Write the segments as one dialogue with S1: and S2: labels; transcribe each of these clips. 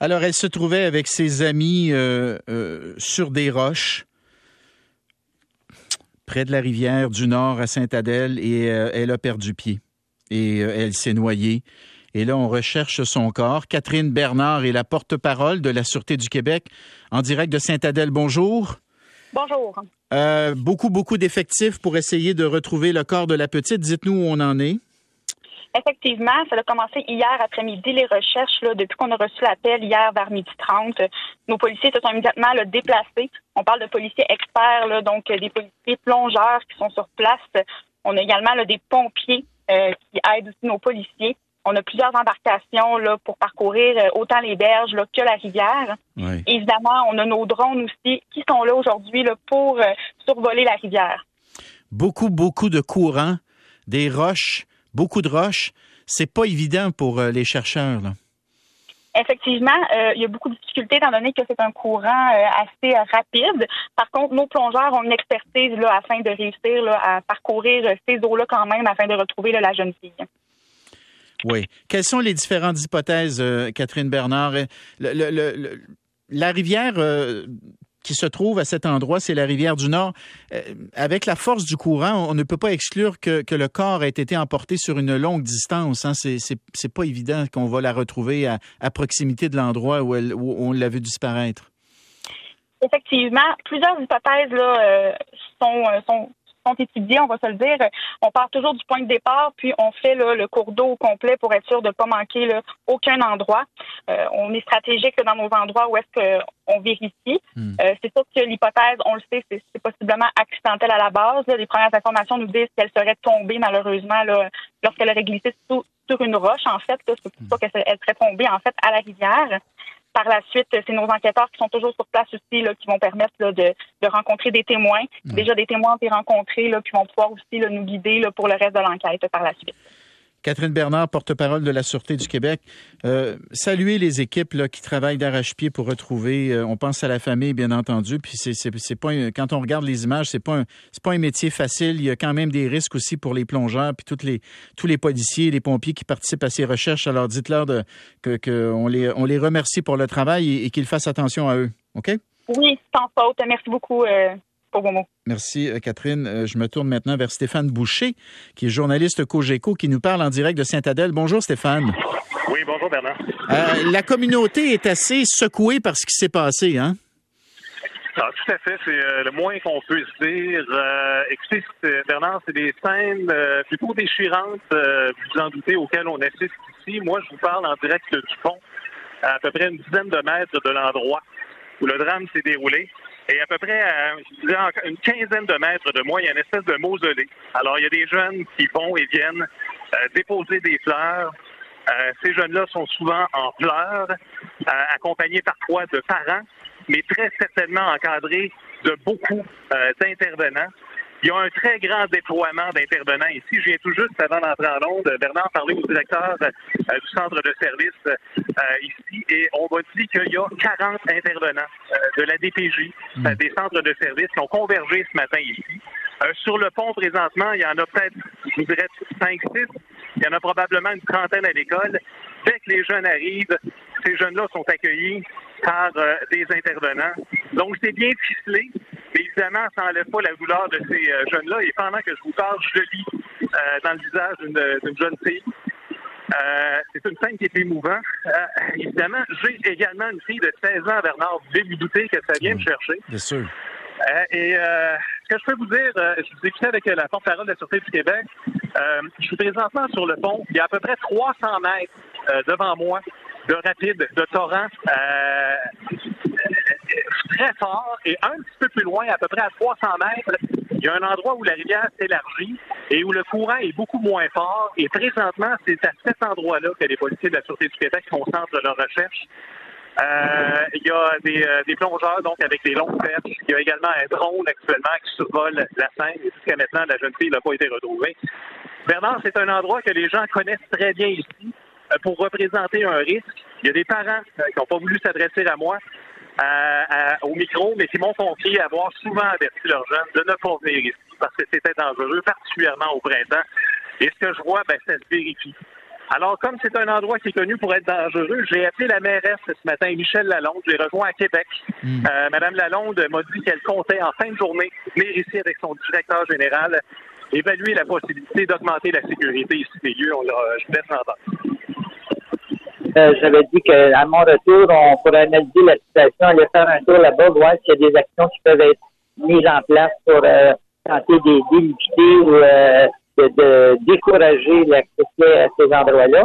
S1: Alors, elle se trouvait avec ses amis euh, euh, sur des roches près de la rivière du Nord à Sainte-Adèle et euh, elle a perdu pied et elle s'est noyée. Et là, on recherche son corps. Catherine Bernard est la porte-parole de la Sûreté du Québec en direct de Sainte-Adèle. Bonjour.
S2: Bonjour.
S1: beaucoup, beaucoup d'effectifs pour essayer de retrouver le corps de la petite. Dites-nous où on en est.
S2: Effectivement, ça a commencé hier après-midi, les recherches, là, depuis qu'on a reçu l'appel hier vers midi 30. Nos policiers se sont immédiatement déplacés. On parle de policiers experts, donc des policiers plongeurs qui sont sur place. On a également des pompiers euh, qui aident aussi nos policiers. On a plusieurs embarcations là, pour parcourir euh, autant les berges que la rivière. Évidemment, on a nos drones aussi qui sont là aujourd'hui pour euh, survoler la rivière.
S1: Beaucoup, beaucoup de courants, des roches beaucoup de roches. C'est pas évident pour euh, les chercheurs.
S2: Effectivement, euh, il y a beaucoup de difficultés étant donné que c'est un courant euh, assez rapide. Par contre, nos plongeurs ont une expertise là, afin de réussir à parcourir ces eaux-là quand même afin de retrouver la jeune fille.
S1: Oui. Quelles sont les différentes hypothèses, Catherine Bernard? la rivière qui se trouve à cet endroit, c'est la rivière du Nord. Euh, avec la force du courant, on ne peut pas exclure que, le corps ait été emporté sur une longue distance. Hein. C'est pas évident qu'on va la retrouver à, proximité de l'endroit où, on l'a vu disparaître.
S2: Effectivement, plusieurs hypothèses là, euh, sont, euh, sont on va se le dire. On part toujours du point de départ, puis on fait le cours d'eau au complet pour être sûr de ne pas manquer aucun endroit. Euh, on est stratégique dans nos endroits où est-ce qu'on vérifie. Hmm. Euh, c'est sûr que l'hypothèse, on le sait, c'est possiblement accidentel à la base. Les premières informations nous disent qu'elle serait tombée malheureusement lorsqu'elle aurait glissé sur une roche, en fait. C'est pour ça qu'elle serait tombée en fait à la rivière par la suite, c'est nos enquêteurs qui sont toujours sur place aussi là, qui vont permettre de, de, rencontrer des témoins. Déjà, des témoins ont été rencontrés, là, qui vont pouvoir aussi nous guider là, pour le reste de l'enquête par la suite.
S1: Catherine Bernard, porte-parole de la Sûreté du Québec. Euh, saluer les équipes qui travaillent d'arrache-pied pour retrouver. Euh, on pense à la famille, bien entendu. Puis c'est, pas quand on regarde les images, c'est pas un, c'est pas un métier facile. Il y a quand même des risques aussi pour les plongeurs, puis les, tous les policiers, les pompiers qui participent à ces recherches. Alors dites-leur de, que, on les, on les remercie pour le travail et, qu'ils fassent attention à eux. OK?
S2: Oui, sans. Merci beaucoup. Euh,
S1: Merci, euh, Catherine. Euh, je me tourne maintenant vers Stéphane Boucher, qui est journaliste Cogeco, qui nous parle en direct de Saint-Adèle. Bonjour, Stéphane.
S3: Oui, bonjour, Bernard.
S1: Euh, la communauté est assez secouée par ce qui s'est passé, hein?
S3: Ah, tout à fait, c'est le moins qu'on peut se dire. écoutez, Bernard, c'est des scènes plutôt déchirantes, vous en doutez, auxquelles on assiste ici. Moi, je vous parle en direct du pont, à peu près une dizaine de mètres de l'endroit où le drame s'est déroulé. Et à peu près à une quinzaine de mètres de moi, il y a une espèce de mausolée. Alors, il y a des jeunes qui vont et viennent euh, déposer des fleurs. Euh, ces jeunes-là sont souvent en pleurs, euh, accompagnés parfois de parents, mais très certainement encadrés de beaucoup d'intervenants. Il y a un très grand déploiement d'intervenants ici. Je viens tout juste avant d'entrer en Londres. Bernard parlait au directeur euh, du centre de service euh, ici et on m'a dit qu'il y a 40 intervenants euh, de la DPJ, hmm. des centres de service qui ont convergé ce matin ici. sur le pont, présentement, il y en a peut-être, je vous dirais, 5-6. Il y en a probablement une trentaine à l'école. Dès que les jeunes arrivent, ces jeunes-là sont accueillis par des intervenants. Donc, c'est bien ficelé. Évidemment, ça n'enlève pas la douleur de ces euh, jeunes-là. Et pendant que je vous parle, je lis euh, dans le visage d'une jeune fille. Euh, c'est une scène qui est émouvante. évidemment, j'ai également une fille de 16 ans, Bernard. Vous devez vous douter que ça vient me chercher.
S1: Bien sûr.
S3: et ce que je peux vous dire, je vous écoutais avec la porte-parole de la Sûreté du Québec. je suis présentement sur le pont. Il y a à peu près 300 mètres devant moi de rapide, de torrent très fort et un petit peu plus loin, à peu près à 300 mètres, il y a un endroit où la rivière s'élargit et où le courant est beaucoup moins fort. Et présentement, c'est à cet endroit-là que les policiers de la Sûreté du Québec concentrent leur recherche. Euh, il y a des, euh, des, plongeurs donc avec des longues perches. Il y a également un drone actuellement qui survole la scène. Et jusqu'à maintenant, la jeune fille n'a pas été retrouvée. Bernard, c'est un endroit que les gens connaissent très bien ici euh, pour représenter un risque. Il y a des parents qui n'ont pas voulu s'adresser à moi au micro, mais qui m'ont confié avoir souvent averti leurs jeunes de ne pas venir ici parce que c'était dangereux, particulièrement au printemps. Et ce que je vois, ben, ça se vérifie. Alors, comme c'est un endroit qui est connu pour être dangereux, j'ai appelé la mairesse ce matin, Michel Lalonde. Je l'ai rejoint à Québec. Hmm. Euh, Madame Lalonde m'a dit qu'elle comptait en fin de journée venir ici avec son directeur général évaluer la possibilité d'augmenter la sécurité ici des lieux. On je vous laisse l'entendre.
S4: Euh, j'avais dit qu'à mon retour, on pourrait analyser la situation, aller faire un tour là-bas, voir s'il y a des actions qui peuvent être mises en place pour euh, tenter d'éviter ou euh, de, décourager l'accès à ces endroits-là.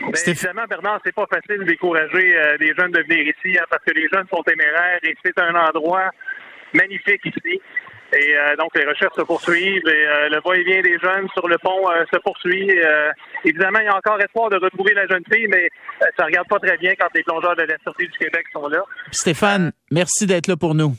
S3: Ben, évidemment, Bernard, c'est pas facile de décourager les jeunes de venir ici hein, parce que les jeunes sont téméraires et c'est un endroit magnifique ici. Et euh, donc, les recherches se poursuivent et euh, le va-et-vient des jeunes sur le pont euh, se poursuit. évidemment, il y a encore espoir de retrouver la jeune fille, mais ça regarde pas très bien quand les plongeurs de la Sûreté du Québec sont là.
S1: Stéphane, merci d'être là pour nous.